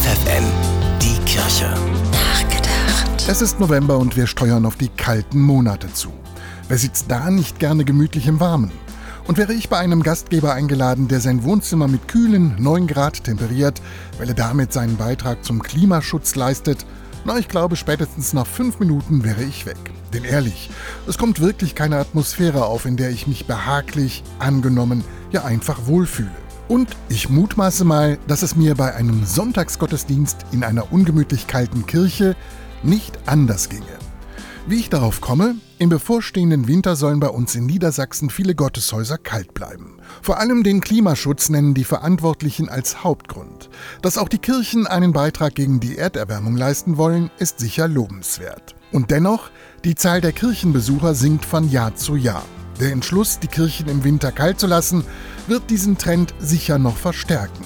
FFN, die Kirche. Nachgedacht. Es ist November und wir steuern auf die kalten Monate zu. Wer sitzt da nicht gerne gemütlich im Warmen? Und wäre ich bei einem Gastgeber eingeladen, der sein Wohnzimmer mit kühlen 9 Grad temperiert, weil er damit seinen Beitrag zum Klimaschutz leistet, na, ich glaube, spätestens nach fünf Minuten wäre ich weg. Denn ehrlich, es kommt wirklich keine Atmosphäre auf, in der ich mich behaglich, angenommen, ja einfach wohlfühle. Und ich mutmaße mal, dass es mir bei einem Sonntagsgottesdienst in einer ungemütlich kalten Kirche nicht anders ginge. Wie ich darauf komme? Im bevorstehenden Winter sollen bei uns in Niedersachsen viele Gotteshäuser kalt bleiben. Vor allem den Klimaschutz nennen die Verantwortlichen als Hauptgrund. Dass auch die Kirchen einen Beitrag gegen die Erderwärmung leisten wollen, ist sicher lobenswert. Und dennoch, die Zahl der Kirchenbesucher sinkt von Jahr zu Jahr. Der Entschluss, die Kirchen im Winter kalt zu lassen, wird diesen Trend sicher noch verstärken.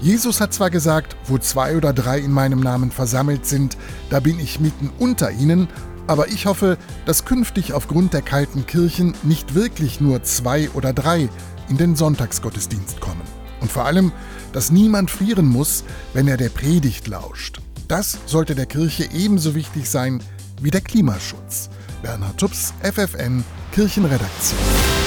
Jesus hat zwar gesagt, wo zwei oder drei in meinem Namen versammelt sind, da bin ich mitten unter ihnen, aber ich hoffe, dass künftig aufgrund der kalten Kirchen nicht wirklich nur zwei oder drei in den Sonntagsgottesdienst kommen. Und vor allem, dass niemand frieren muss, wenn er der Predigt lauscht. Das sollte der Kirche ebenso wichtig sein wie der Klimaschutz. Bernhard Tups, FFN, Kirchenredaktion.